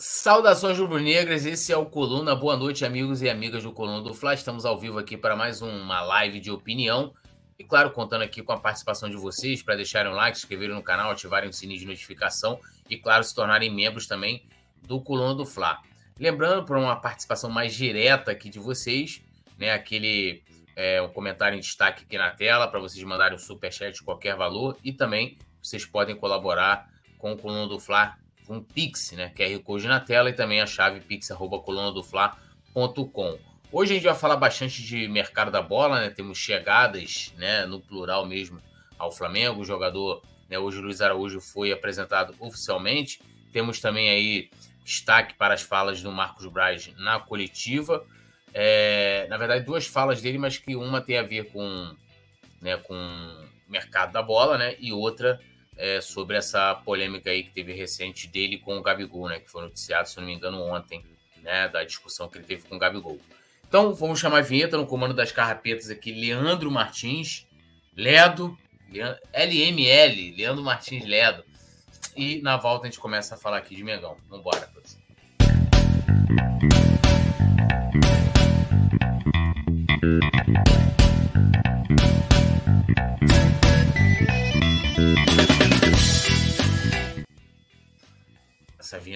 Saudações rubro-negras, esse é o Coluna. Boa noite, amigos e amigas do Coluna do Fla. Estamos ao vivo aqui para mais uma live de opinião. E claro, contando aqui com a participação de vocês para deixarem um like, se inscreverem no canal, ativarem o sininho de notificação e, claro, se tornarem membros também do Coluna do Fla. Lembrando, para uma participação mais direta aqui de vocês, né, aquele é, um comentário em destaque aqui na tela para vocês mandarem um superchat de qualquer valor e também vocês podem colaborar com o Coluna do Fla um Pix, né? QR Code na tela e também a chave pix.colunadofla.com. Hoje a gente vai falar bastante de mercado da bola, né? Temos chegadas, né? No plural mesmo, ao Flamengo. O jogador, né? Hoje o Luiz Araújo foi apresentado oficialmente. Temos também aí destaque para as falas do Marcos Braz na coletiva. É, na verdade, duas falas dele, mas que uma tem a ver com, né, com mercado da bola, né? E outra é, sobre essa polêmica aí que teve recente dele com o Gabigol, né? Que foi noticiado, se não me engano, ontem, né? Da discussão que ele teve com o Gabigol. Então, vamos chamar a vinheta no comando das carrapetas aqui, Leandro Martins, Ledo, LML, Leandro Martins Ledo. E na volta a gente começa a falar aqui de Mengão. Vambora, todos.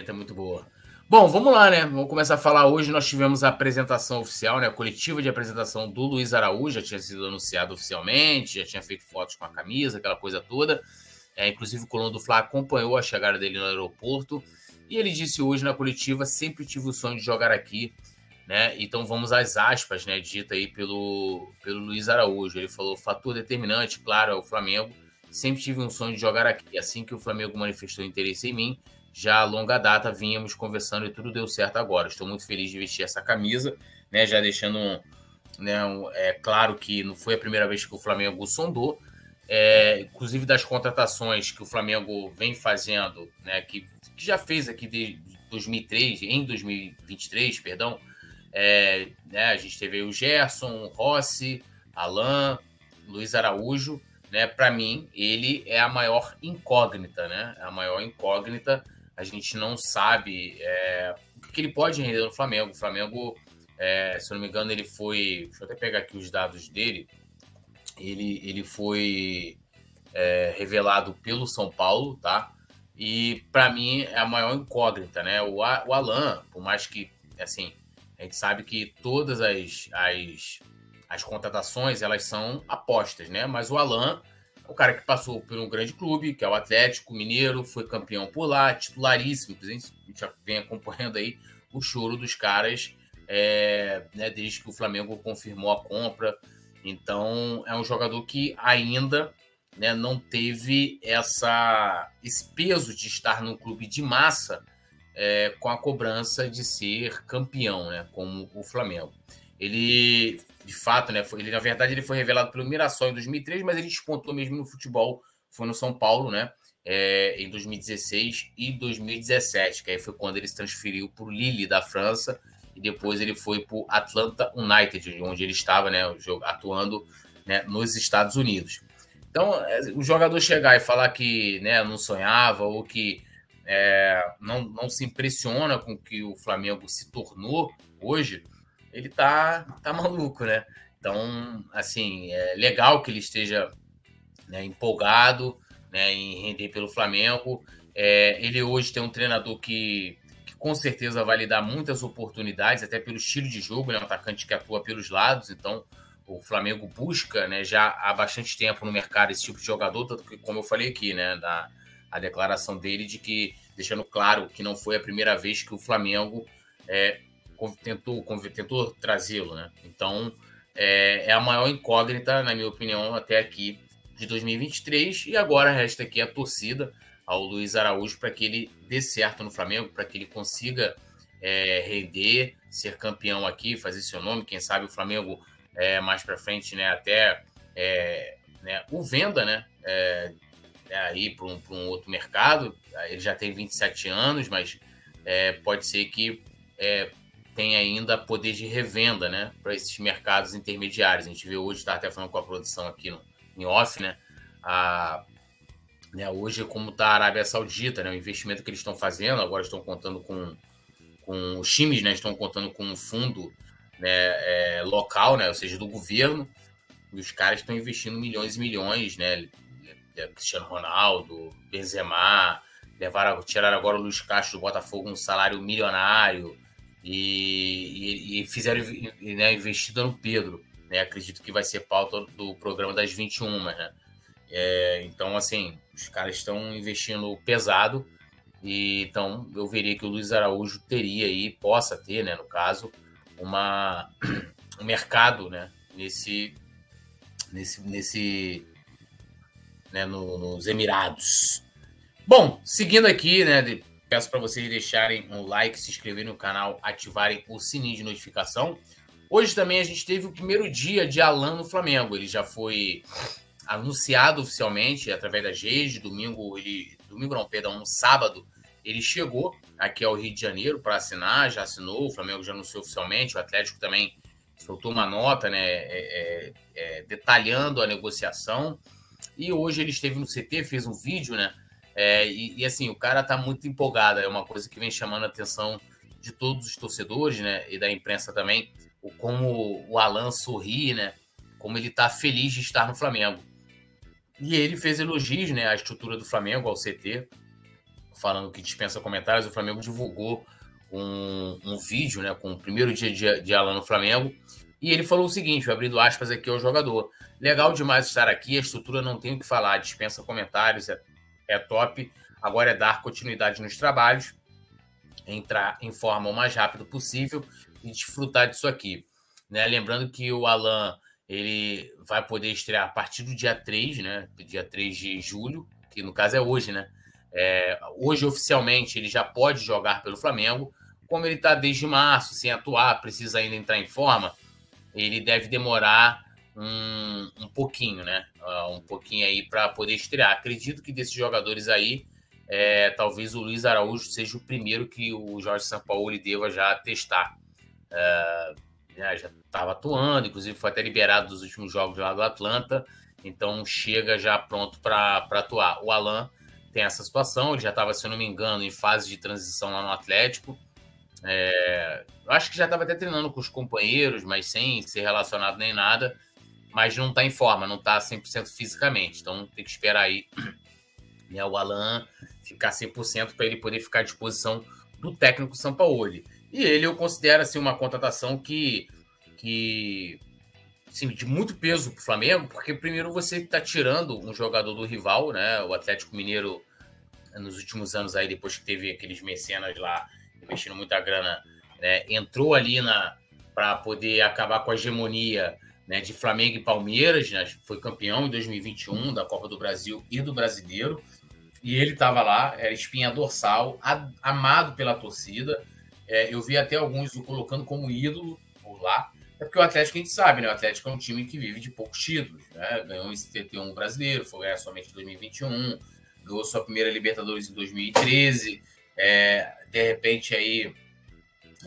Vinheta é muito boa. Bom, vamos lá, né? Vamos começar a falar hoje. Nós tivemos a apresentação oficial, né? A coletiva de apresentação do Luiz Araújo, já tinha sido anunciado oficialmente, já tinha feito fotos com a camisa, aquela coisa toda. É, inclusive o colono do Fla acompanhou a chegada dele no aeroporto. E ele disse hoje na coletiva: sempre tive o sonho de jogar aqui. Né? Então vamos às aspas, né? Dita aí pelo, pelo Luiz Araújo. Ele falou: fator determinante, claro, é o Flamengo. Sempre tive um sonho de jogar aqui. Assim que o Flamengo manifestou interesse em mim, já a longa data vínhamos conversando e tudo deu certo agora. Estou muito feliz de vestir essa camisa, né? Já deixando um, né, um, é claro que não foi a primeira vez que o Flamengo sondou. É, inclusive das contratações que o Flamengo vem fazendo, né, que, que já fez aqui de 2003, em 2023, perdão, é, né, a gente teve o Gerson, Rossi, Alain, Luiz Araújo, né? Para mim, ele é a maior incógnita, né? A maior incógnita a gente não sabe é, o que ele pode render no Flamengo. O Flamengo, é, se eu não me engano, ele foi. Deixa eu até pegar aqui os dados dele. Ele, ele foi é, revelado pelo São Paulo, tá? E para mim é a maior incógnita, né? O, o Alan, por mais que, assim, a gente sabe que todas as, as, as contratações elas são apostas, né? Mas o Alan o cara que passou por um grande clube, que é o Atlético Mineiro, foi campeão por lá, titularíssimo. A gente já vem acompanhando aí o choro dos caras é, né, desde que o Flamengo confirmou a compra. Então, é um jogador que ainda né, não teve essa, esse peso de estar num clube de massa é, com a cobrança de ser campeão, né, como o Flamengo. Ele de fato, né? Ele, na verdade, ele foi revelado pelo Mirassol em 2003, mas ele despontou mesmo no futebol, foi no São Paulo, né? É, em 2016 e 2017, que aí foi quando ele se transferiu para o Lille da França e depois ele foi para o Atlanta United, onde ele estava, né, atuando né, nos Estados Unidos. Então, é, o jogador chegar e falar que né, não sonhava ou que é, não, não se impressiona com o que o Flamengo se tornou hoje, ele tá, tá maluco, né? Então, assim, é legal que ele esteja né, empolgado né, em render pelo Flamengo. É, ele hoje tem um treinador que, que, com certeza vai lhe dar muitas oportunidades, até pelo estilo de jogo, né, um atacante que atua pelos lados, então o Flamengo busca né, já há bastante tempo no mercado esse tipo de jogador, tanto que, como eu falei aqui, né, da, a declaração dele de que, deixando claro que não foi a primeira vez que o Flamengo é, tentou, tentou trazê-lo, né? Então, é, é, a maior incógnita, na minha opinião, até aqui de 2023. E agora resta aqui a torcida ao Luiz Araújo para que ele dê certo no Flamengo, para que ele consiga é, render, ser campeão aqui, fazer seu nome. Quem sabe o Flamengo é, mais para frente, né? Até é, né, o venda, né? É, é aí para um, um, outro mercado. Ele já tem 27 anos, mas é, pode ser que tem ainda poder de revenda, né, para esses mercados intermediários. A gente vê hoje, está até falando com a produção aqui no, em off, né, a, né hoje como está a Arábia Saudita, né, o investimento que eles estão fazendo, agora estão contando com com os times, né, estão contando com um fundo né, é, local, né, ou seja, do governo, e os caras estão investindo milhões e milhões, né, é, Cristiano Ronaldo, Benzema, levaram, tiraram agora o Luiz Castro do Botafogo um salário milionário e, e, e fizeram né, investida no Pedro. Né? Acredito que vai ser pauta do programa das 21, né? É, então, assim, os caras estão investindo pesado e então eu veria que o Luiz Araújo teria aí, possa ter, né, no caso, uma, um mercado, né, nesse, nesse, nesse né, no, nos Emirados. Bom, seguindo aqui, né, peço para vocês deixarem um like, se inscreverem no canal, ativarem o sininho de notificação. Hoje também a gente teve o primeiro dia de Alan no Flamengo. Ele já foi anunciado oficialmente através da GES. Domingo, ele. Domingo não, perdão, no sábado, ele chegou aqui ao Rio de Janeiro para assinar, já assinou, o Flamengo já anunciou oficialmente, o Atlético também soltou uma nota, né, é, é, é, detalhando a negociação. E hoje ele esteve no CT, fez um vídeo, né? É, e, e, assim, o cara tá muito empolgado, é uma coisa que vem chamando a atenção de todos os torcedores, né? E da imprensa também, o como o Alan sorri, né? Como ele tá feliz de estar no Flamengo. E ele fez elogios, né? À estrutura do Flamengo, ao CT, falando que dispensa comentários. O Flamengo divulgou um, um vídeo, né? Com o primeiro dia de, de Alan no Flamengo. E ele falou o seguinte, abrindo aspas aqui ao jogador. Legal demais estar aqui, a estrutura não tem o que falar, dispensa comentários, é, é top. Agora é dar continuidade nos trabalhos, entrar em forma o mais rápido possível e desfrutar disso aqui. Né? Lembrando que o Alan ele vai poder estrear a partir do dia 3, né? Dia 3 de julho, que no caso é hoje, né? É, hoje, oficialmente, ele já pode jogar pelo Flamengo. Como ele está desde março, sem atuar, precisa ainda entrar em forma, ele deve demorar um, um pouquinho, né? Uh, um pouquinho aí para poder estrear. Acredito que desses jogadores aí, é, talvez o Luiz Araújo seja o primeiro que o Jorge Sampaoli deva já testar. Uh, já estava atuando, inclusive foi até liberado dos últimos jogos lá do Atlanta, então chega já pronto para atuar. O Alan tem essa situação, ele já estava, se eu não me engano, em fase de transição lá no Atlético. É, acho que já estava até treinando com os companheiros, mas sem ser relacionado nem nada mas não está em forma, não está 100% fisicamente. Então tem que esperar aí né, o Alan ficar 100% para ele poder ficar à disposição do técnico Sampaoli. E ele eu considero assim, uma contratação que, que assim, de muito peso para o Flamengo, porque primeiro você está tirando um jogador do rival, né? O Atlético Mineiro, nos últimos anos aí, depois que teve aqueles mecenas lá investindo muita grana, né, entrou ali na para poder acabar com a hegemonia né, de Flamengo e Palmeiras, né, foi campeão em 2021 da Copa do Brasil e do Brasileiro. E ele estava lá, era espinha dorsal, amado pela torcida. É, eu vi até alguns o colocando como ídolo lá. É porque o Atlético a gente sabe, né? O Atlético é um time que vive de poucos títulos. Né? Ganhou um 71 brasileiro, foi ganhar somente em 2021, ganhou sua primeira Libertadores em 2013. É, de repente, aí,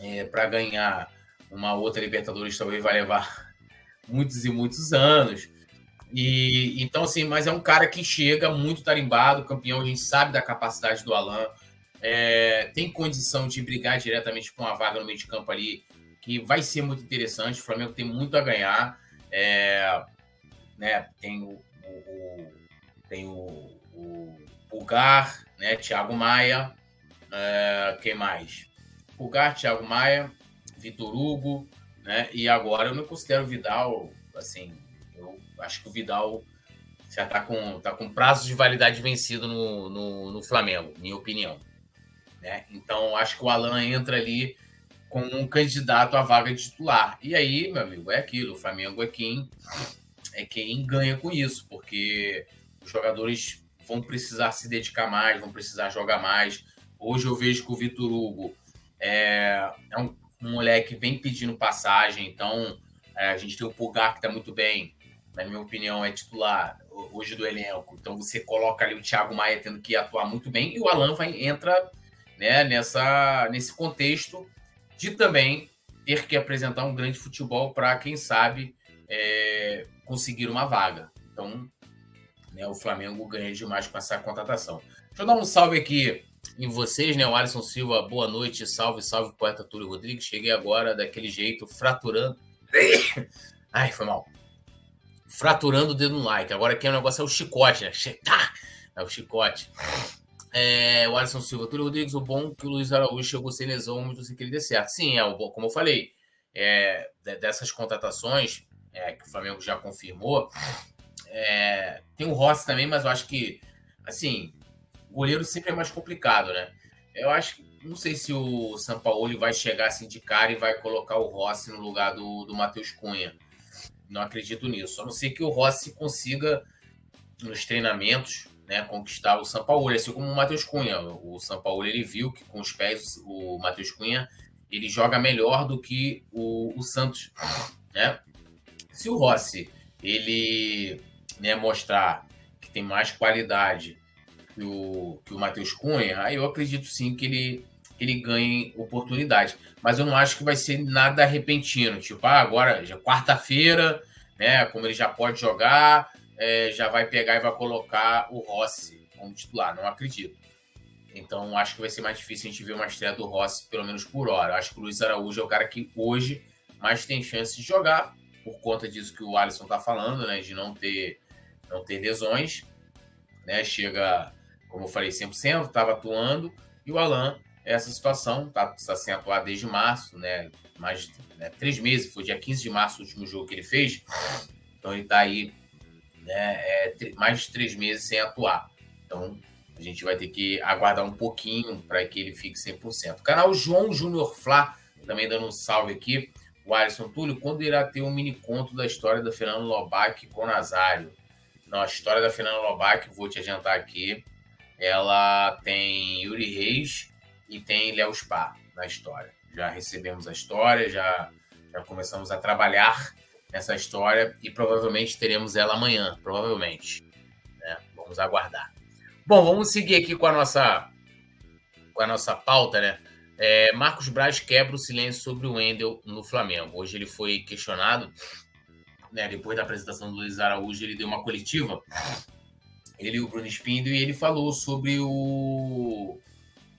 é, para ganhar uma outra Libertadores, talvez vai levar muitos e muitos anos. E então, assim, mas é um cara que chega muito tarimbado, campeão, a gente sabe da capacidade do Alan, é, tem condição de brigar diretamente com uma vaga no meio de campo ali, que vai ser muito interessante. O Flamengo tem muito a ganhar. É, né, tem o, o, o tem o, o Pulgar, né, Thiago Maia, é, quem mais? Pulgar, Thiago Maia, Vitor Hugo, né? E agora eu não considero o Vidal, assim, eu acho que o Vidal já está com, tá com prazo de validade vencido no, no, no Flamengo, minha opinião. Né? Então, acho que o Alan entra ali como um candidato à vaga de titular. E aí, meu amigo, é aquilo. O Flamengo é quem, é quem ganha com isso, porque os jogadores vão precisar se dedicar mais, vão precisar jogar mais. Hoje eu vejo que o Vitor Hugo é, é um um moleque vem pedindo passagem, então é, a gente tem o Pulgar que está muito bem, na minha opinião, é titular hoje do elenco. Então você coloca ali o Thiago Maia tendo que atuar muito bem e o Alan vai, entra né, nessa, nesse contexto de também ter que apresentar um grande futebol para, quem sabe, é, conseguir uma vaga. Então, né, o Flamengo ganha demais com essa contratação. Deixa eu dar um salve aqui em vocês, né? O Alisson Silva, boa noite, salve, salve, poeta Túlio Rodrigues. Cheguei agora daquele jeito, fraturando. Ai, foi mal. Fraturando o dedo no like. Agora aqui o negócio é o chicote, né? Tá! É o chicote. É, o Alisson Silva, Túlio Rodrigues, o bom que o Luiz Araújo chegou sem lesão, muito sem que ele dê certo. Sim, é o bom, como eu falei, é, dessas contratações é, que o Flamengo já confirmou, é, tem o Rossi também, mas eu acho que, assim, goleiro sempre é mais complicado, né? Eu acho que não sei se o São Paulo vai chegar assim de cara e vai colocar o Rossi no lugar do, do Matheus Cunha. Não acredito nisso. A não ser que o Rossi consiga, nos treinamentos, né, conquistar o São Paulo. Assim como o Matheus Cunha. O São Paulo ele viu que com os pés o Matheus Cunha ele joga melhor do que o, o Santos. Né? Se o Rossi ele né, mostrar que tem mais qualidade que o, que o Matheus Cunha, aí eu acredito sim que ele, ele ganhe oportunidade. Mas eu não acho que vai ser nada repentino. Tipo, ah, agora, já quarta-feira, né? Como ele já pode jogar, é, já vai pegar e vai colocar o Rossi como titular. Não acredito. Então, acho que vai ser mais difícil a gente ver uma estreia do Rossi, pelo menos por hora. Acho que o Luiz Araújo é o cara que hoje mais tem chance de jogar, por conta disso que o Alisson tá falando, né? De não ter, não ter lesões. Né? Chega como eu falei, 100%, estava atuando, e o Alan, essa situação, está tá sem atuar desde março, né? Mais né, três meses, foi dia 15 de março o último jogo que ele fez, então ele está aí né, é, mais de três meses sem atuar. Então a gente vai ter que aguardar um pouquinho para que ele fique 100%. O canal João Júnior Flá, também dando um salve aqui. O Alisson Túlio, quando irá ter um mini conto da história da Fernando Lobac com Nazário? Não, a história da Fernando Lobac, vou te adiantar aqui, ela tem Yuri Reis e tem Léo Spa na história. Já recebemos a história, já, já começamos a trabalhar nessa história e provavelmente teremos ela amanhã, provavelmente. Né? Vamos aguardar. Bom, vamos seguir aqui com a nossa com a nossa pauta, né? É, Marcos Braz quebra o silêncio sobre o Wendel no Flamengo. Hoje ele foi questionado, né, depois da apresentação do Luiz Araújo, ele deu uma coletiva ele e o Bruno Spindo, e ele falou sobre o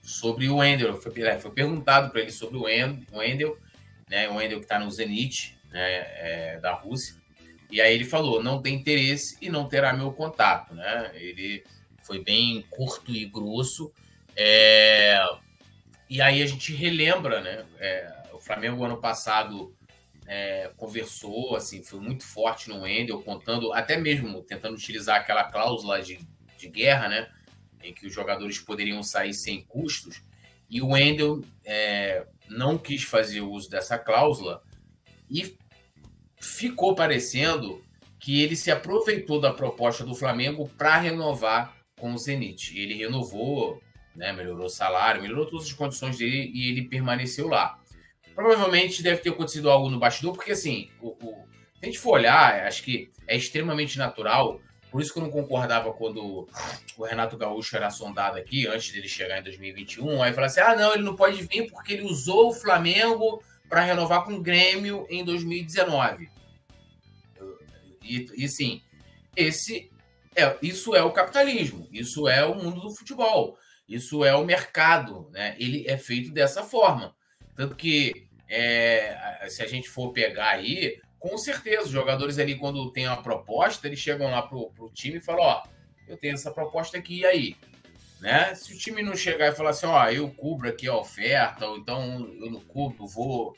sobre o Wendel. Foi, é, foi perguntado para ele sobre o Wendel, né? O Wendel que está no Zenit, né? É, da Rússia. E aí ele falou: não tem interesse e não terá meu contato, né? Ele foi bem curto e grosso. É... E aí a gente relembra, né? É, o Flamengo ano passado é, conversou, assim, foi muito forte no Wendel, contando, até mesmo tentando utilizar aquela cláusula de, de guerra, né? Em que os jogadores poderiam sair sem custos. E o Wendel é, não quis fazer uso dessa cláusula e ficou parecendo que ele se aproveitou da proposta do Flamengo para renovar com o Zenit. Ele renovou, né, melhorou o salário, melhorou todas as condições dele e ele permaneceu lá. Provavelmente deve ter acontecido algo no bastidor, porque assim, o, o, se a gente for olhar, acho que é extremamente natural. Por isso que eu não concordava quando o Renato Gaúcho era sondado aqui, antes dele chegar em 2021. Aí falar assim: ah, não, ele não pode vir porque ele usou o Flamengo para renovar com o Grêmio em 2019. E, e sim, esse é, isso é o capitalismo, isso é o mundo do futebol, isso é o mercado, né? Ele é feito dessa forma. Tanto que é, se a gente for pegar aí, com certeza, os jogadores ali, quando tem uma proposta, eles chegam lá pro, pro time e falam, ó, eu tenho essa proposta aqui, e aí? Né? Se o time não chegar e falar assim, ó, eu cubro aqui a oferta, ou então eu não cubro, vou,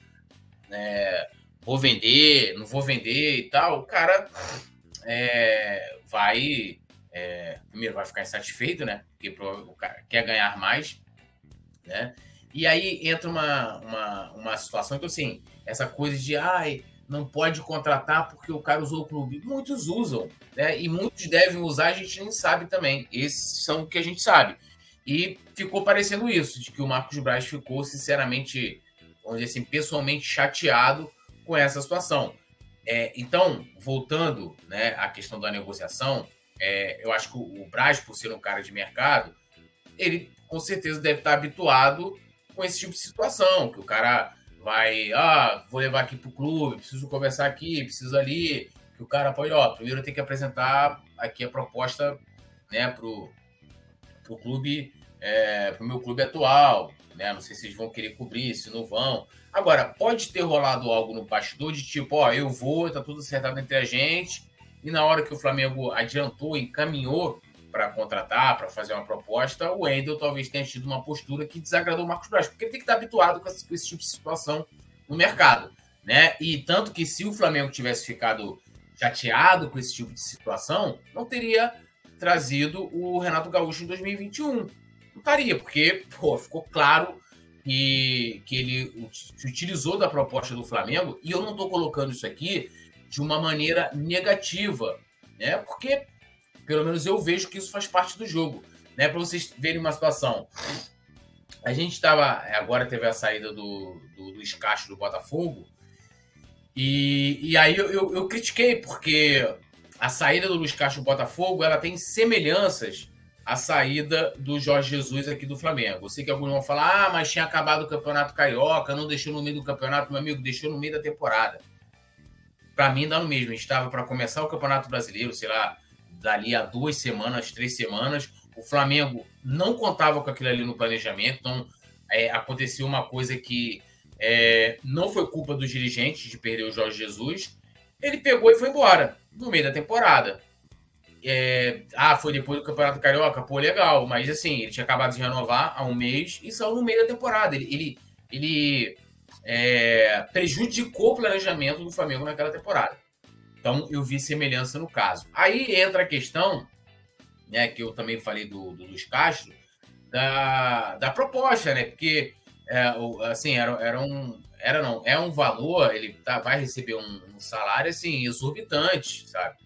é, vou vender, não vou vender e tal, o cara é, vai, é, primeiro vai ficar insatisfeito, né? Porque o cara quer ganhar mais, né? E aí entra uma, uma, uma situação que, assim, essa coisa de, ai, não pode contratar porque o cara usou o clube. Muitos usam, né? E muitos devem usar, a gente nem sabe também. Esses são o que a gente sabe. E ficou parecendo isso, de que o Marcos Braz ficou, sinceramente, vamos dizer assim, pessoalmente chateado com essa situação. É, então, voltando né, à questão da negociação, é, eu acho que o Braz, por ser um cara de mercado, ele com certeza deve estar habituado com esse tipo de situação, que o cara vai, ah, vou levar aqui pro clube, preciso conversar aqui, preciso ali, que o cara pode, ó, primeiro tenho que apresentar aqui a proposta, né, pro, pro clube é, para o meu clube atual. Né? Não sei se eles vão querer cobrir, se não vão. Agora, pode ter rolado algo no bastidor de tipo, ó, eu vou, tá tudo acertado entre a gente, e na hora que o Flamengo adiantou, encaminhou para contratar, para fazer uma proposta, o Wendel talvez tenha tido uma postura que desagradou o Marcos Braz, porque ele tem que estar habituado com esse, com esse tipo de situação no mercado. Né? E tanto que se o Flamengo tivesse ficado chateado com esse tipo de situação, não teria trazido o Renato Gaúcho em 2021. Não estaria, porque pô, ficou claro que, que ele se utilizou da proposta do Flamengo, e eu não estou colocando isso aqui de uma maneira negativa, né? Porque, pelo menos, eu vejo que isso faz parte do jogo. Né? Para vocês verem uma situação. A gente estava. Agora teve a saída do, do Luiz Castro do Botafogo. E, e aí eu, eu, eu critiquei, porque a saída do Luiz Castro do Botafogo ela tem semelhanças à saída do Jorge Jesus aqui do Flamengo. Eu sei que alguns vão falar, ah, mas tinha acabado o Campeonato Carioca, não deixou no meio do campeonato, meu amigo, deixou no meio da temporada. Para mim, dá no mesmo. Estava para começar o Campeonato Brasileiro, sei lá, dali a duas semanas, três semanas. O Flamengo não contava com aquilo ali no planejamento, então é, aconteceu uma coisa que é, não foi culpa dos dirigentes de perder o Jorge Jesus. Ele pegou e foi embora no meio da temporada. É, ah, foi depois do Campeonato Carioca? Pô, legal, mas assim, ele tinha acabado de renovar há um mês e saiu no meio da temporada. Ele, ele, ele é, prejudicou o planejamento do Flamengo naquela temporada. Então, eu vi semelhança no caso. Aí entra a questão, né, que eu também falei do, do Luiz Castro, da, da proposta, né? Porque, é, assim, era, era um, era não, é um valor, ele tá, vai receber um, um salário assim exorbitante, sabe?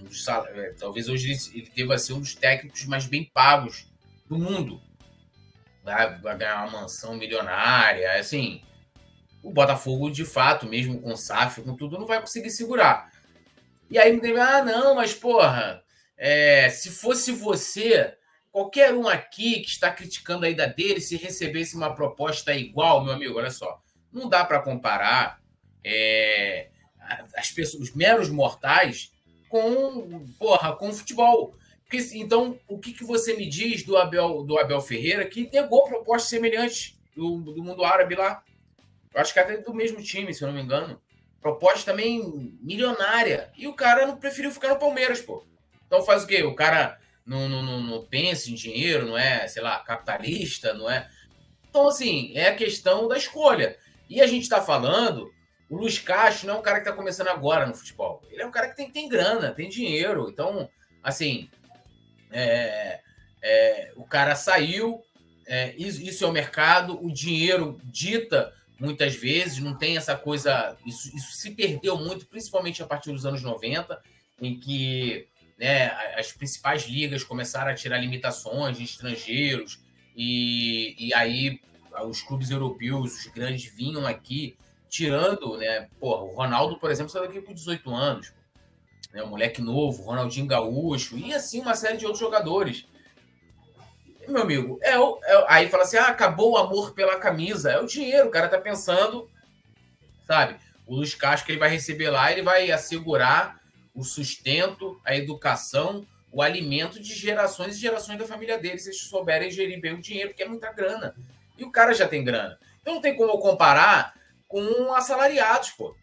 Um salário, é, talvez hoje ele, ele deva ser um dos técnicos mais bem pagos do mundo. Vai, vai ganhar uma mansão milionária, assim. O Botafogo, de fato, mesmo com SAF, com tudo, não vai conseguir segurar. E aí me teve, ah, não, mas porra, é, se fosse você, qualquer um aqui que está criticando a ida dele, se recebesse uma proposta igual, meu amigo, olha só não dá para comparar é, as pessoas, os meros mortais com, porra, com futebol. Porque, então, o que, que você me diz do Abel, do Abel Ferreira que negou propostas semelhantes do, do mundo árabe lá? Eu acho que até do mesmo time, se eu não me engano. Proposta também milionária. E o cara não preferiu ficar no Palmeiras, pô. Então faz o quê? O cara não, não, não, não pensa em dinheiro, não é, sei lá, capitalista, não é. Então, assim, é a questão da escolha. E a gente está falando, o Luiz Castro não é um cara que está começando agora no futebol. Ele é um cara que tem, tem grana, tem dinheiro. Então, assim, é, é, o cara saiu, é, isso, isso, é o mercado, o dinheiro dita muitas vezes, não tem essa coisa. Isso, isso se perdeu muito, principalmente a partir dos anos 90, em que né, as principais ligas começaram a tirar limitações de estrangeiros, e, e aí os clubes europeus, os grandes, vinham aqui tirando, né? Porra, o Ronaldo, por exemplo, saiu daqui com 18 anos. Né, um moleque novo, Ronaldinho Gaúcho, e assim uma série de outros jogadores. Meu amigo, é, o, é aí fala assim: ah, acabou o amor pela camisa. É o dinheiro, o cara tá pensando, sabe? O Luiz Castro que ele vai receber lá, ele vai assegurar o sustento, a educação, o alimento de gerações e gerações da família dele, se eles souberem gerir bem o dinheiro, porque é muita grana. E o cara já tem grana. Então não tem como comparar com assalariados, pô.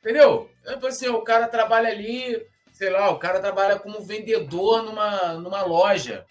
Entendeu? Então, assim, o cara trabalha ali, sei lá, o cara trabalha como vendedor numa, numa loja.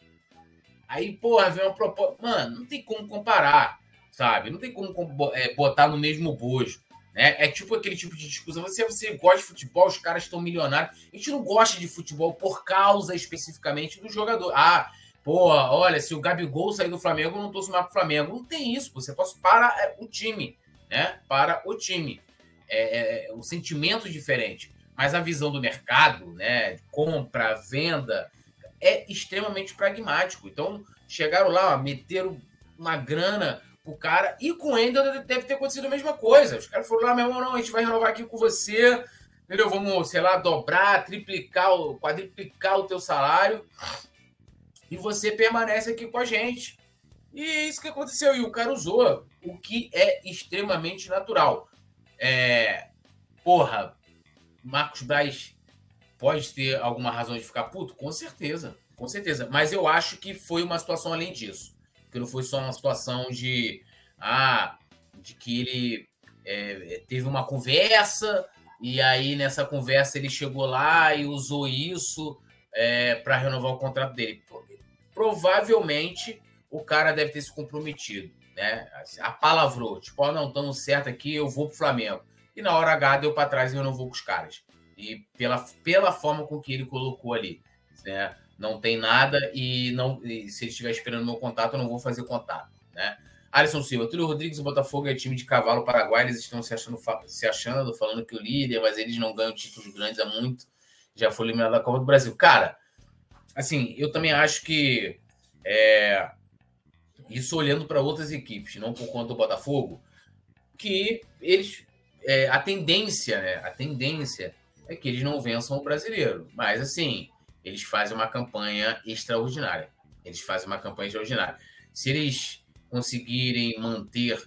Aí, porra, vem uma proposta. Mano, não tem como comparar, sabe? Não tem como é, botar no mesmo bojo. Né? É tipo aquele tipo de discussão. Você, você gosta de futebol, os caras estão milionários. A gente não gosta de futebol por causa especificamente do jogador. Ah, Pô, olha, se o Gabigol sair do Flamengo, eu não torço mais pro Flamengo. Não tem isso, você torce para é, o time, né? Para o time. É, é, é um sentimento diferente. Mas a visão do mercado, né? Compra, venda, é extremamente pragmático. Então, chegaram lá, ó, meteram uma grana pro cara. E com o Ender deve ter acontecido a mesma coisa. Os caras foram lá, meu irmão, não, a gente vai renovar aqui com você. Entendeu? Vamos, sei lá, dobrar, triplicar, quadriplicar o teu salário e você permanece aqui com a gente. E é isso que aconteceu. E o cara usou, o que é extremamente natural. É, porra, Marcos Braz pode ter alguma razão de ficar puto? Com certeza, com certeza. Mas eu acho que foi uma situação além disso. que não foi só uma situação de, ah, de que ele é, teve uma conversa e aí nessa conversa ele chegou lá e usou isso é, para renovar o contrato dele. Provavelmente o cara deve ter se comprometido, né? Assim, a palavrou, tipo, oh, não, estamos certo aqui, eu vou pro Flamengo. E na hora H deu para trás e eu não vou com os caras. E pela, pela forma com que ele colocou ali, né? Não tem nada e não e se ele estiver esperando meu contato, eu não vou fazer contato, né? Alisson Silva, Túlio Rodrigues e Botafogo é time de cavalo paraguai, eles estão se achando, se achando, falando que o líder, mas eles não ganham títulos grandes há muito, já foi eliminado da Copa do Brasil. Cara, assim, eu também acho que é, isso olhando para outras equipes, não por conta do Botafogo, que eles é, a tendência, né? A tendência é que eles não vençam o brasileiro. Mas assim, eles fazem uma campanha extraordinária. Eles fazem uma campanha extraordinária. Se eles conseguirem manter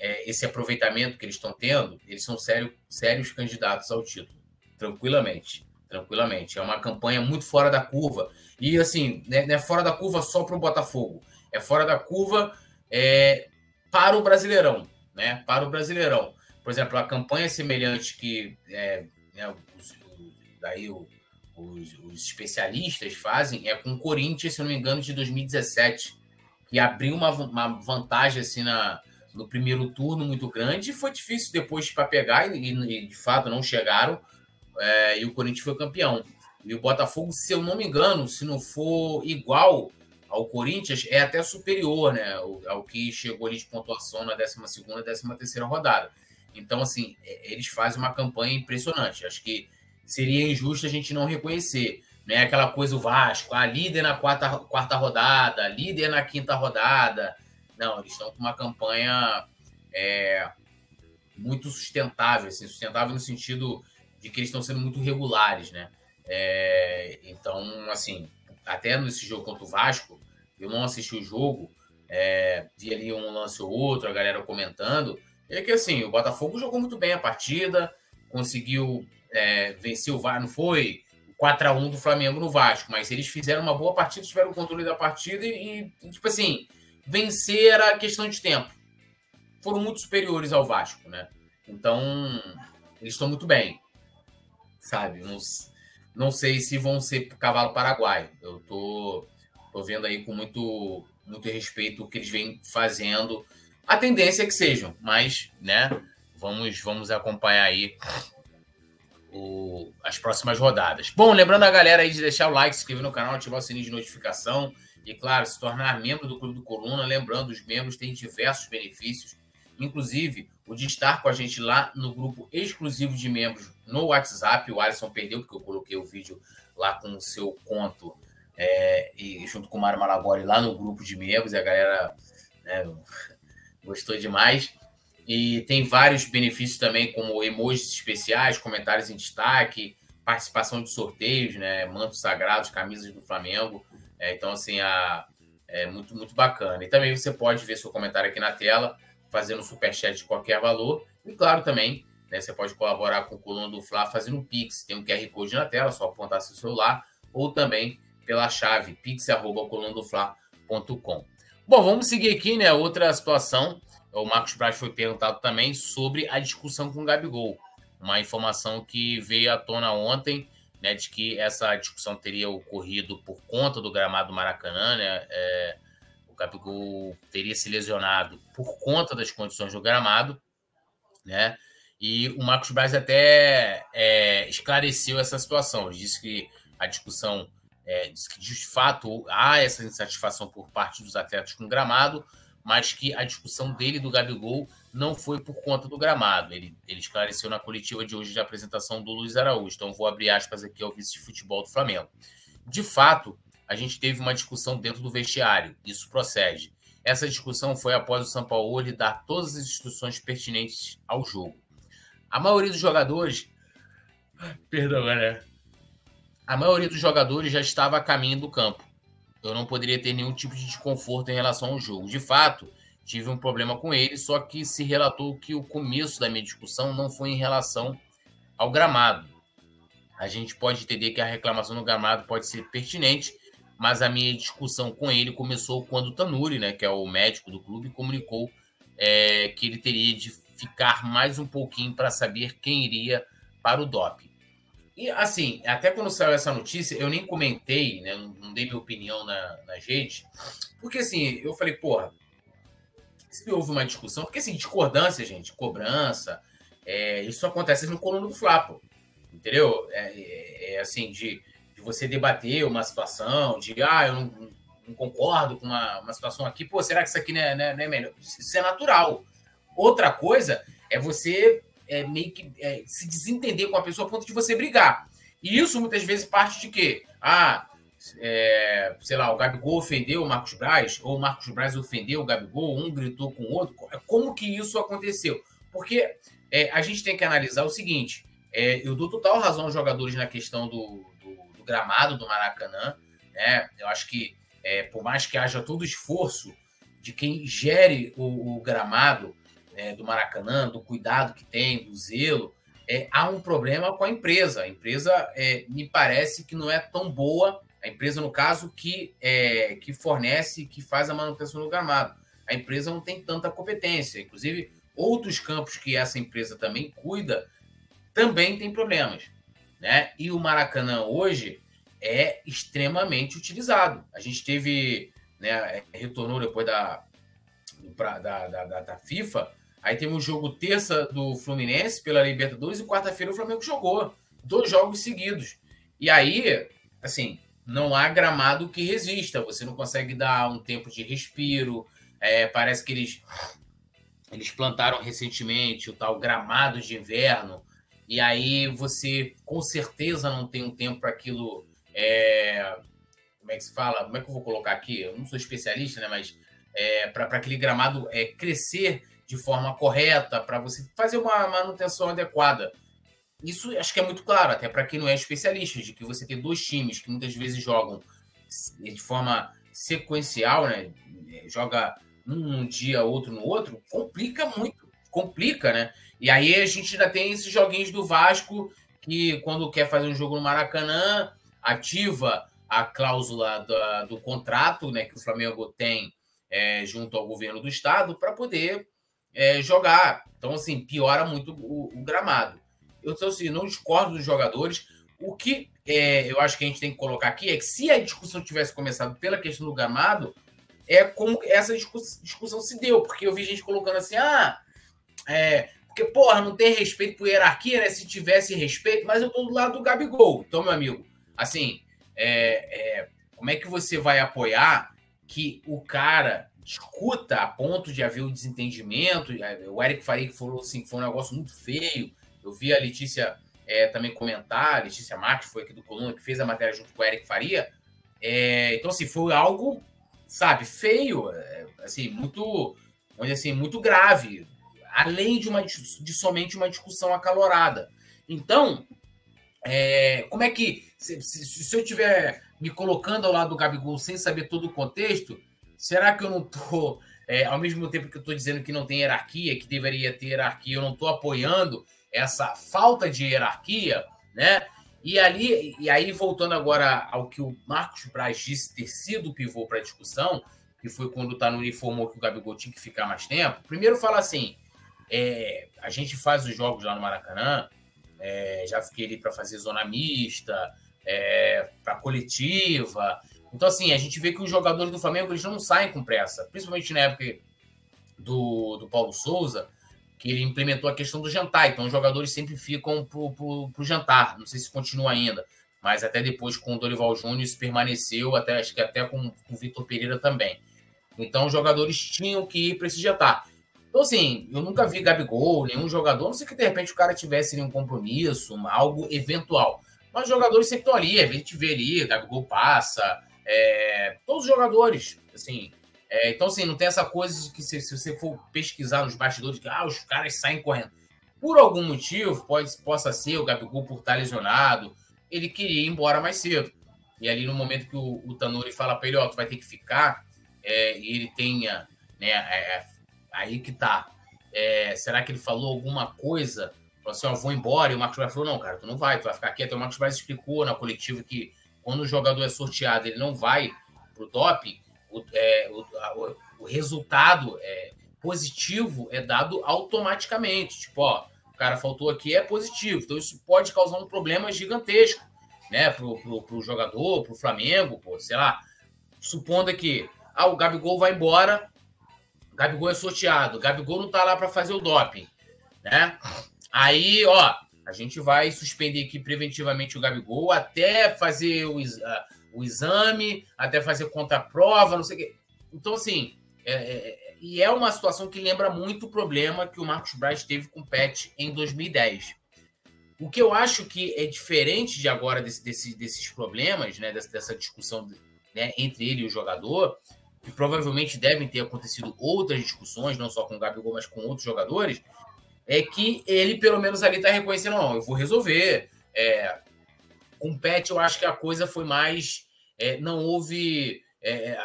é, esse aproveitamento que eles estão tendo, eles são sério, sérios candidatos ao título, tranquilamente. Tranquilamente. É uma campanha muito fora da curva. E assim, né, não é fora da curva só para o Botafogo, é fora da curva é, para o Brasileirão. Né? Para o Brasileirão. Por exemplo, a campanha semelhante que é, né, os, daí o, os, os, especialistas fazem é com o Corinthians, se não me engano, de 2017 que abriu uma, uma vantagem assim na, no primeiro turno muito grande. E foi difícil depois para pegar, e, e, de fato não chegaram. É, e o Corinthians foi campeão. E o Botafogo, se eu não me engano, se não for igual ao Corinthians, é até superior né, ao, ao que chegou ali de pontuação na 12 e 13 rodada. Então, assim, é, eles fazem uma campanha impressionante. Acho que seria injusto a gente não reconhecer né? Aquela coisa o Vasco, a ah, líder na quarta, quarta rodada, líder na quinta rodada. Não, eles estão com uma campanha é, muito sustentável, assim, sustentável no sentido de que eles estão sendo muito regulares, né? É, então, assim, até nesse jogo contra o Vasco, eu não assisti o jogo, é, vi ali um lance ou outro, a galera comentando, é que assim, o Botafogo jogou muito bem a partida, conseguiu é, vencer o Vasco, não foi 4 a 1 do Flamengo no Vasco, mas eles fizeram uma boa partida, tiveram o controle da partida e, e tipo assim, vencer era questão de tempo. Foram muito superiores ao Vasco, né? Então, eles estão muito bem, sabe? Não, não sei se vão ser cavalo paraguai. Eu tô, tô vendo aí com muito, muito respeito o que eles vêm fazendo. A tendência é que sejam, mas, né? Vamos, vamos acompanhar aí o, as próximas rodadas. Bom, lembrando a galera aí de deixar o like, se inscrever no canal, ativar o sininho de notificação e, claro, se tornar membro do Clube do Coluna. Lembrando, os membros têm diversos benefícios, inclusive o de estar com a gente lá no grupo exclusivo de membros no WhatsApp. O Alisson perdeu, porque eu coloquei o vídeo lá com o seu conto é, e junto com o Mário Malagori lá no grupo de membros. E a galera né, gostou demais. E tem vários benefícios também, como emojis especiais, comentários em destaque, participação de sorteios, né? Mantos sagrados, camisas do Flamengo. É, então, assim, a, é muito, muito bacana. E também você pode ver seu comentário aqui na tela, fazendo superchat de qualquer valor. E claro, também, né, você pode colaborar com o Coluna do Fla fazendo Pix. Tem um QR Code na tela, só apontar seu celular, ou também pela chave pix.colunadofla.com. Bom, vamos seguir aqui, né? Outra situação o Marcos Braz foi perguntado também sobre a discussão com o Gabigol. Uma informação que veio à tona ontem, né, de que essa discussão teria ocorrido por conta do gramado do Maracanã, né? É, o Gabigol teria se lesionado por conta das condições do gramado, né? E o Marcos Braz até é, esclareceu essa situação. Ele disse que a discussão, é, disse que de fato há essa insatisfação por parte dos atletas com o gramado, mas que a discussão dele do Gabigol não foi por conta do gramado. Ele, ele esclareceu na coletiva de hoje de apresentação do Luiz Araújo. Então, vou abrir aspas aqui ao vice de futebol do Flamengo. De fato, a gente teve uma discussão dentro do vestiário. Isso procede. Essa discussão foi após o São Paulo lhe dar todas as instruções pertinentes ao jogo. A maioria dos jogadores. Perdão, galera. A maioria dos jogadores já estava a caminho do campo eu não poderia ter nenhum tipo de desconforto em relação ao jogo. De fato, tive um problema com ele, só que se relatou que o começo da minha discussão não foi em relação ao gramado. A gente pode entender que a reclamação no gramado pode ser pertinente, mas a minha discussão com ele começou quando o Tanuri, né, que é o médico do clube, comunicou é, que ele teria de ficar mais um pouquinho para saber quem iria para o DOP. E assim, até quando saiu essa notícia, eu nem comentei, né, não, dei minha opinião na, na gente, porque assim, eu falei, porra, se houve uma discussão, porque assim, discordância, gente, cobrança, é, isso acontece no coluna do Flapo, entendeu? É, é, é assim, de, de, você debater uma situação, de, ah, eu não, não concordo com uma, uma, situação aqui, pô, será que isso aqui não é, não é, não é melhor? Isso é natural. Outra coisa é você é, meio que é, se desentender com a pessoa a ponto de você brigar. E isso muitas vezes parte de quê? Ah, é, sei lá, o Gabigol ofendeu o Marcos Braz, ou o Marcos Braz ofendeu o Gabigol, um gritou com o outro. Como que isso aconteceu? Porque é, a gente tem que analisar o seguinte: é, eu dou total razão aos jogadores na questão do, do, do gramado do Maracanã. Né? Eu acho que, é, por mais que haja todo o esforço de quem gere o, o gramado é, do Maracanã, do cuidado que tem, do zelo, é, há um problema com a empresa. A empresa é, me parece que não é tão boa, a empresa, no caso, que, que fornece, que faz a manutenção do gramado. A empresa não tem tanta competência. Inclusive, outros campos que essa empresa também cuida também tem problemas. Né? E o Maracanã hoje é extremamente utilizado. A gente teve, né, retornou depois da, da, da, da FIFA, aí teve um jogo terça do Fluminense pela Libertadores e quarta-feira o Flamengo jogou. Dois jogos seguidos. E aí, assim, não há gramado que resista. Você não consegue dar um tempo de respiro. É, parece que eles eles plantaram recentemente o tal gramado de inverno, e aí você com certeza não tem um tempo para aquilo. É... Como é que se fala? Como é que eu vou colocar aqui? Eu não sou especialista, né? Mas é, para aquele gramado é, crescer de forma correta, para você fazer uma manutenção adequada. Isso acho que é muito claro, até para quem não é especialista, de que você tem dois times que muitas vezes jogam de forma sequencial, né? Joga um dia, outro no outro, complica muito. Complica, né? E aí a gente ainda tem esses joguinhos do Vasco que, quando quer fazer um jogo no Maracanã, ativa a cláusula do, do contrato né, que o Flamengo tem é, junto ao governo do estado para poder é, jogar. Então, assim, piora muito o, o gramado. Eu então, assim, não discordo dos jogadores. O que é, eu acho que a gente tem que colocar aqui é que se a discussão tivesse começado pela questão do gramado, é como essa discussão se deu, porque eu vi gente colocando assim, ah, é, porque, porra, não tem respeito por hierarquia, né? Se tivesse respeito, mas eu tô do lado do Gabigol. Então, meu amigo, assim, é, é, como é que você vai apoiar que o cara discuta a ponto de haver um desentendimento? O Eric Faria falou assim, foi um negócio muito feio. Eu vi a Letícia é, também comentar, a Letícia Marques foi aqui do Coluna, que fez a matéria junto com o Eric Faria. É, então, assim, foi algo sabe, feio, é, assim, muito, onde assim, muito grave, além de uma de somente uma discussão acalorada. Então, é, como é que se, se, se, eu tiver me colocando ao lado do Gabigol sem saber todo o contexto, será que eu não tô é, ao mesmo tempo que eu estou dizendo que não tem hierarquia, que deveria ter hierarquia, eu não estou apoiando essa falta de hierarquia, né? E ali, e aí voltando agora ao que o Marcos Braz disse ter sido o pivô para a discussão, que foi quando o Tanuri informou que o Gabigol tinha que ficar mais tempo. Primeiro fala assim, é, a gente faz os jogos lá no Maracanã, é, já fiquei ali para fazer zona mista, é, para coletiva. Então, assim, a gente vê que os jogadores do Flamengo eles não saem com pressa, principalmente na época do, do Paulo Souza, que ele implementou a questão do jantar. Então, os jogadores sempre ficam para o jantar. Não sei se continua ainda, mas até depois com o Dorival Júnior isso permaneceu, até, acho que até com, com o Vitor Pereira também. Então, os jogadores tinham que ir para esse jantar. Então, assim, eu nunca vi Gabigol, nenhum jogador, não sei que de repente o cara tivesse um compromisso, algo eventual. Mas os jogadores sempre estão ali, a gente vê ali, Gabigol passa, é, todos os jogadores, assim, é, então, assim, não tem essa coisa de que se, se, você for pesquisar nos bastidores, que ah, os caras saem correndo. Por algum motivo, pode, possa ser o Gabigol por estar lesionado, ele queria ir embora mais cedo. E ali no momento que o, o Tanuri fala para ele, ó, oh, tu vai ter que ficar, é, e ele tenha, né, é, é, aí que tá. É, será que ele falou alguma coisa? Falou assim, ó, oh, vou embora, e o Marcos Braz falou, não, cara, tu não vai, tu vai ficar aqui. Até o Marcos Braz explicou na coletiva que quando o jogador é sorteado, ele não vai para o o, é, o, a, o, resultado é, positivo é dado automaticamente. Tipo, ó, o cara faltou aqui, é positivo. Então isso pode causar um problema gigantesco, né, pro, pro, pro jogador, pro Flamengo, pô, sei lá. Supondo que ah, o Gabigol vai embora, Gabigol é sorteado, Gabigol não tá lá para fazer o doping, né? Aí, ó, a gente vai suspender aqui preventivamente o Gabigol até fazer o, o exame, até fazer conta-prova, não sei o quê. Então, assim, é, é, e é uma situação que lembra muito o problema que o Marcos Braz teve com o Pet em 2010. O que eu acho que é diferente de agora desse, desse, desses problemas, né, dessa, dessa discussão né, entre ele e o jogador, que provavelmente devem ter acontecido outras discussões, não só com o Gabigol, mas com outros jogadores, é que ele, pelo menos ali, está reconhecendo, não, eu vou resolver. É, com o Pet, eu acho que a coisa foi mais... É, não houve... É,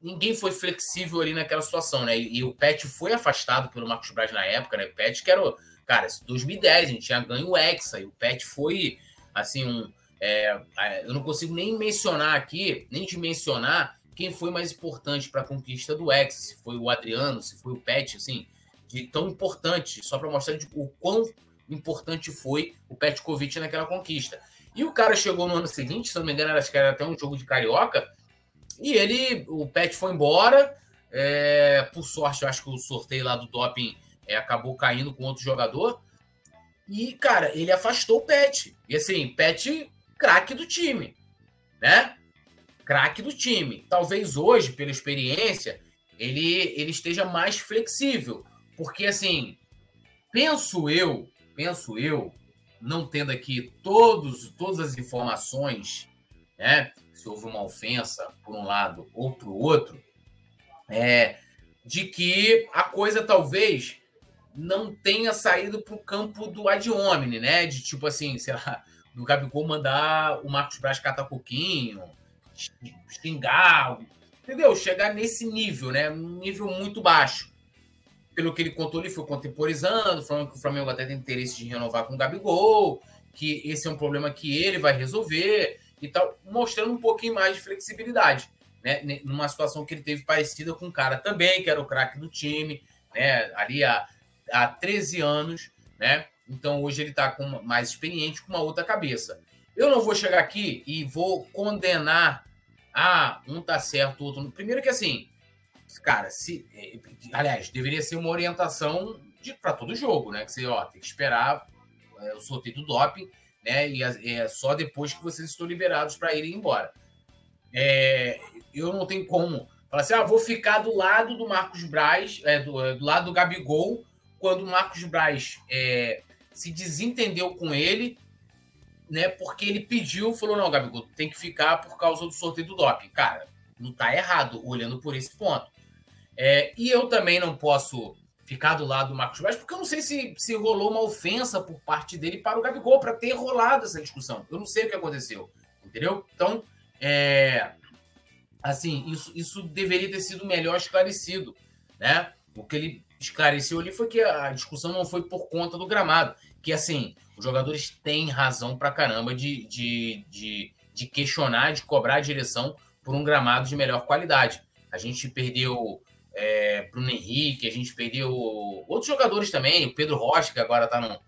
ninguém foi flexível ali naquela situação, né? E, e, o Pet foi afastado pelo Marcos Braz na época, né? O Pet que era, cara, 2010, a gente tinha ganho o Hexa, e o Pet foi, assim, um. É, eu não consigo nem mencionar aqui, nem te mencionar quem foi mais importante para a conquista do Hexa, se foi o Adriano, se foi o Pet, assim, de tão importante, só para mostrar o quão importante foi o Petkovic naquela conquista. E o cara chegou no ano seguinte, se não me engano, acho que era até um jogo de carioca, e ele, o Pet foi embora. É, por sorte, acho que o sorteio lá do doping é, acabou caindo com outro jogador. E, cara, ele afastou o Pet. E assim, Pet, craque do time, né? Craque do time. Talvez hoje, pela experiência, ele, ele esteja mais flexível. Porque, assim, penso eu, penso eu, não tendo aqui todos, todas as informações, né? se houve uma ofensa por um lado ou para o outro, é, de que a coisa talvez não tenha saído para o campo do ad hominem, né? De tipo assim, sei lá, do Gabigol mandar o Marcos Braz catar coquinho, xingar, entendeu? Chegar nesse nível, né? Um nível muito baixo. Pelo que ele contou, ele foi contemporizando, falando que o Flamengo até tem interesse de renovar com o Gabigol, que esse é um problema que ele vai resolver e tal, mostrando um pouquinho mais de flexibilidade, né? Numa situação que ele teve parecida com um cara também, que era o craque do time, né? Ali há, há 13 anos, né? Então hoje ele está com mais experiente, com uma outra cabeça. Eu não vou chegar aqui e vou condenar ah, um tá certo, o outro. Primeiro que assim, cara, se. Eh, aliás, deveria ser uma orientação para todo jogo, né? Que você ó, tem que esperar é, o sorteio do doping né? E é só depois que vocês estão liberados para irem embora. É, eu não tenho como falar assim, ah, vou ficar do lado do Marcos Braz, é, do, do, lado do Gabigol, quando o Marcos Braz é, se desentendeu com ele, né? Porque ele pediu, falou, não, Gabigol, tem que ficar por causa do sorteio do doping. Cara, não tá errado, olhando por esse ponto. É, e eu também não posso ficar do lado do Marcos Braz, porque eu não sei se, se rolou uma ofensa por parte dele para o Gabigol, para ter rolado essa discussão. Eu não sei o que aconteceu, entendeu? Então, é, assim, isso, isso deveria ter sido melhor esclarecido, né? O que ele esclareceu ali foi que a discussão não foi por conta do gramado, que, assim, os jogadores têm razão para caramba de, de, de, de questionar, de cobrar a direção por um gramado de melhor qualidade. A gente perdeu é, Bruno Henrique, a gente perdeu outros jogadores também, o Pedro Rocha, que agora está no,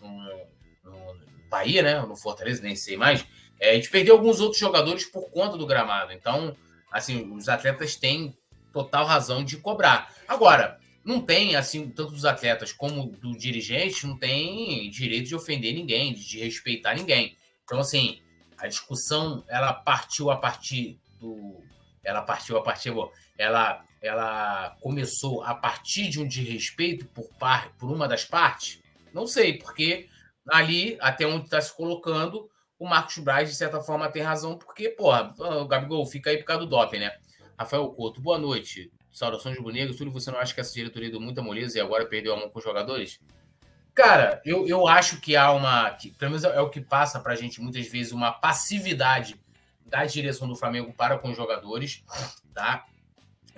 no, no, Bahia, né? No Fortaleza, nem sei mais. É, a gente perdeu alguns outros jogadores por conta do gramado. Então, assim, os atletas têm total razão de cobrar. Agora, não tem, assim, tanto dos atletas como do dirigente, não tem direito de ofender ninguém, de respeitar ninguém. Então, assim, a discussão, ela partiu a partir do... Ela partiu a partir... Ela ela começou a partir de um desrespeito por, par, por uma das partes? Não sei, porque ali, até onde está se colocando, o Marcos Braz, de certa forma, tem razão, porque, porra, o Gabigol fica aí por causa do doping, né? Rafael Couto, boa noite. Saudações bonegras. Tudo você não acha que essa diretoria deu muita moleza e agora perdeu a mão com os jogadores? Cara, eu, eu acho que há uma. Que, pelo menos é o que passa pra gente muitas vezes, uma passividade da direção do Flamengo para com os jogadores, tá?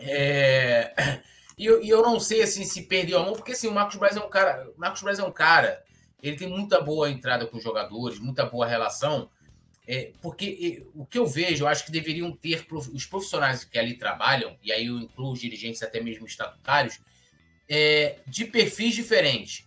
É... E, eu, eu não sei assim se perdeu a mão, porque assim, o Marcos Braz é um cara. O Marcos Braz é um cara. Ele tem muita boa entrada com os jogadores, muita boa relação. é, porque o que eu vejo, eu acho que deveriam ter os profissionais que ali trabalham, e aí eu incluo os dirigentes até mesmo estatutários, é, de perfis diferentes.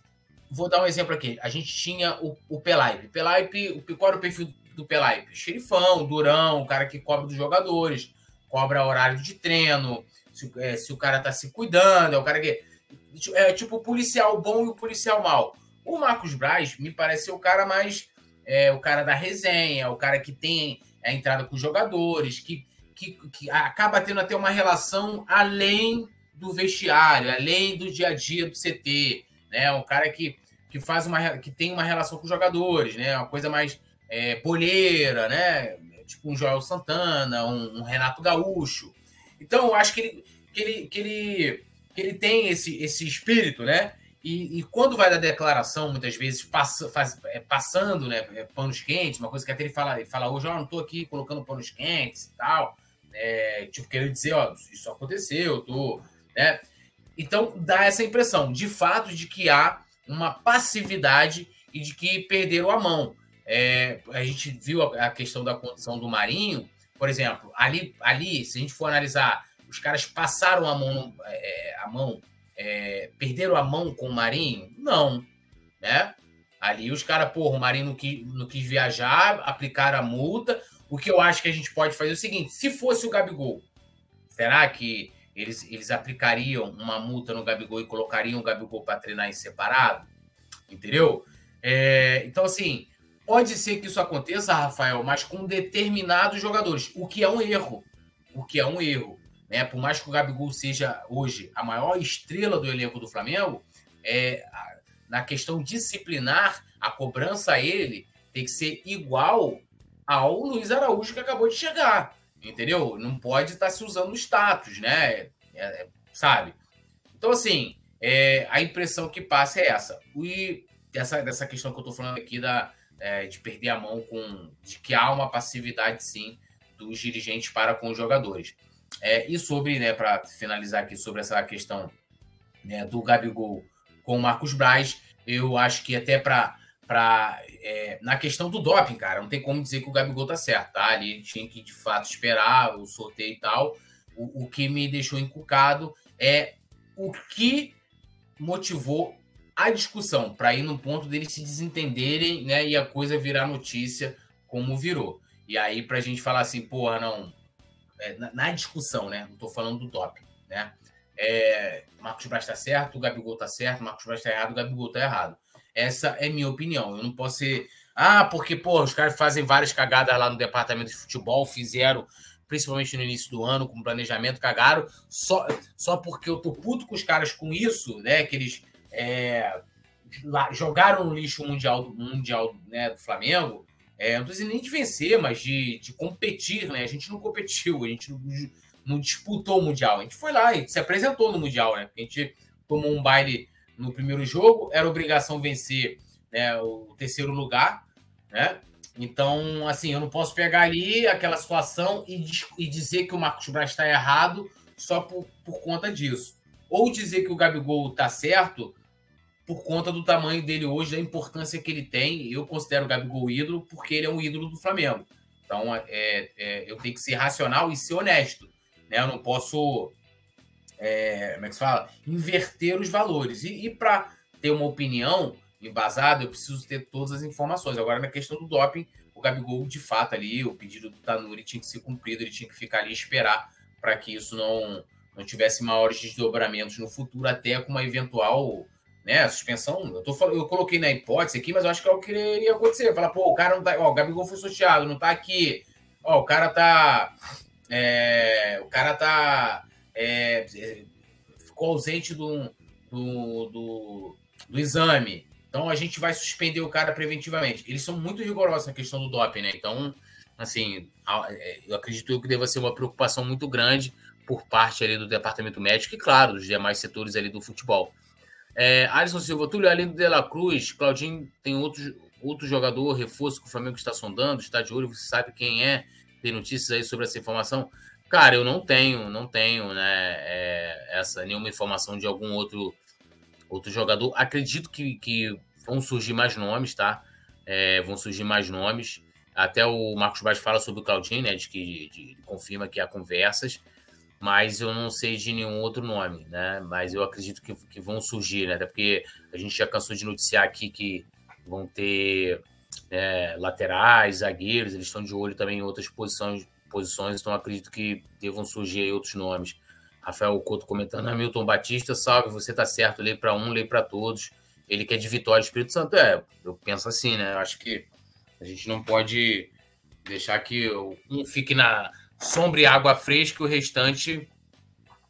Vou dar um exemplo aqui. A gente tinha o, o Pelaipe. Pelaipe, qual era o perfil do Pelaipe? Xerifão, durão, o cara que cobra dos jogadores, cobra horário de treino, se, é, se o cara tá se cuidando, é o cara que. É tipo o policial bom e o policial mal. O Marcos Braz me pareceu o cara mais. É, o cara da resenha, o cara que tem a entrada com os jogadores, que, que, que acaba tendo até uma relação além do vestiário, além do dia a dia do CT, né? Um cara que, que faz uma que tem uma relação com os jogadores, né? Uma coisa mais é, polheira, né? Tipo um Joel Santana, um, um, Renato Gaúcho. Então, eu acho que ele, que ele, que ele, que ele tem esse, esse espírito, né? E, e, quando vai da declaração, muitas vezes passa, faz, é, passando né, é, panos quentes, uma coisa que até ele fala, ele fala hoje, ó, oh, não estou aqui colocando panos quentes e tal. É, tipo, querendo dizer, ó, isso aconteceu, eu tô né? Então dá essa impressão, de fato, de que há uma passividade e de que perderam a mão. É, a gente viu a, a, questão da condição do Marinho, por exemplo, ali, ali, se a gente for analisar, os caras passaram a mão, é, a mão, é, perderam a mão com o Marinho? Não, né? Ali os caras, porra, o Marinho não quis, não quis viajar, aplicaram a multa. O que eu acho que a gente pode fazer é o seguinte: se fosse o Gabigol, será que eles, eles aplicariam uma multa no Gabigol e colocariam o Gabigol para treinar em separado? Entendeu? É, então, assim, pode ser que isso aconteça, Rafael, mas com determinados jogadores, o que é um erro. O que é um erro. Né? Por mais que o Gabigol seja hoje a maior estrela do elenco do Flamengo, é, na questão disciplinar, a cobrança a ele tem que ser igual ao Luiz Araújo que acabou de chegar entendeu? Não pode estar tá se usando o status, né? É, é, sabe? Então, assim, é, a impressão que passa é essa. E dessa, dessa questão que eu estou falando aqui da, é, de perder a mão com. de que há uma passividade, sim, dos dirigentes para com os jogadores. É, e sobre, né, para finalizar aqui sobre essa questão né, do Gabigol com o Marcos Braz, eu acho que até para para é, na questão do doping, cara, não tem como dizer que o Gabigol tá certo, tá? Ali tinha que de fato esperar o sorteio e tal. O, o que me deixou encucado é o que motivou a discussão para ir no ponto deles se desentenderem, né? E a coisa virar notícia como virou. E aí para a gente falar assim, porra, não, é, na, na, discussão, né? Não tô falando do doping, né? É, Marcos Braz tá certo, o Gabigol tá certo, Marcos Braz tá errado, o Gabigol tá errado. Essa é minha opinião. Eu não posso ser. Ah, porque, pô, os caras fazem várias cagadas lá no departamento de futebol, fizeram, principalmente no início do ano, com planejamento, cagaram, só, só porque eu tô puto com os caras com isso, né? Que eles é, lá, jogaram no lixo mundial do, mundial, né, do Flamengo. É, não dizendo nem de vencer, mas de, de competir, né? A gente não competiu, a gente não, não disputou o Mundial. A gente foi lá e se apresentou no Mundial, né? A gente tomou um baile no primeiro jogo, era obrigação vencer né, o terceiro lugar, né? Então, assim, eu não posso pegar ali aquela situação e, e dizer que o Marcos Braz está errado só por, por conta disso. Ou dizer que o Gabigol está certo por conta do tamanho dele hoje, da importância que ele tem. Eu considero o Gabigol ídolo porque ele é um ídolo do Flamengo. Então, é, é, eu tenho que ser racional e ser honesto. Né? Eu não posso é, como é que se fala? Inverter os valores. E, e para ter uma opinião embasada, eu preciso ter todas as informações. Agora, na questão do doping, o Gabigol, de fato, ali, o pedido do Tanuri tinha que ser cumprido, ele tinha que ficar ali e esperar para que isso não, não tivesse maiores desdobramentos no futuro, até com uma eventual né, suspensão. Eu, tô, eu coloquei na hipótese aqui, mas eu acho que é o que iria acontecer. Falar, pô, o cara não tá. Ó, o Gabigol foi sorteado, não tá aqui. Ó, o cara tá. É, o cara tá é, ficou ausente do, do, do, do, exame. Então a gente vai suspender o cara preventivamente. Eles são muito rigorosos na questão do doping, né? Então, assim, é, eu acredito que deva ser uma preocupação muito grande por parte ali do departamento médico e, claro, dos demais setores ali do futebol. É, Alisson Silva, Túlio, além do De La Cruz, Claudinho tem outro, outro jogador, reforço que o Flamengo está sondando, está de olho, você sabe quem é? Tem notícias aí sobre essa informação? Cara, eu não tenho, não tenho, né, é, essa nenhuma informação de algum outro outro jogador. Acredito que, que vão surgir mais nomes, tá? É, vão surgir mais nomes. Até o Marcos Baixo fala sobre o Claudinho, né? De que de, de, confirma que há conversas, mas eu não sei de nenhum outro nome, né? Mas eu acredito que, que vão surgir, né? Até porque a gente já cansou de noticiar aqui que vão ter é, laterais, zagueiros, eles estão de olho também em outras posições, posições então acredito que devam surgir outros nomes. Rafael Couto comentando, Hamilton Batista, salve, você tá certo, lei para um, lei para todos. Ele quer de vitória Espírito Santo. É, eu penso assim, né? Eu acho que a gente não pode deixar que um fique na sombra e água fresca e o restante,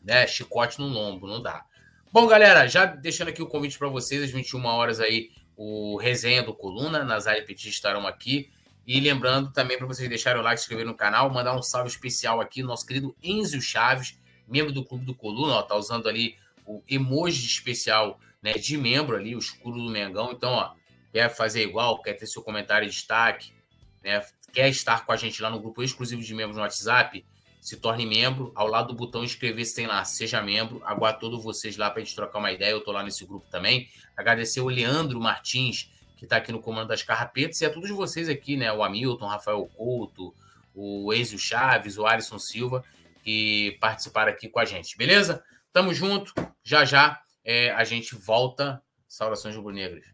né, chicote no lombo, não dá. Bom, galera, já deixando aqui o convite para vocês, às 21 horas aí, o resenha do Coluna, Nazário e Petit estarão aqui. E lembrando também para vocês deixarem o like, se inscrever no canal, mandar um salve especial aqui, nosso querido Enzio Chaves, membro do Clube do Coluna, ó, tá usando ali o emoji especial né, de membro ali, o escudo do Mengão. Então, ó, quer fazer igual, quer ter seu comentário destaque, né, quer estar com a gente lá no grupo exclusivo de membros no WhatsApp, se torne membro. Ao lado do botão inscrever-se tem lá, seja membro. Aguardo todos vocês lá para a gente trocar uma ideia. Eu tô lá nesse grupo também. Agradecer o Leandro Martins, que está aqui no comando das carrapetas, e a todos vocês aqui, né? O Hamilton, Rafael Couto, o Ezio Chaves, o Alisson Silva, que participaram aqui com a gente, beleza? Tamo junto, já já é, a gente volta. Saudações rubro-negras.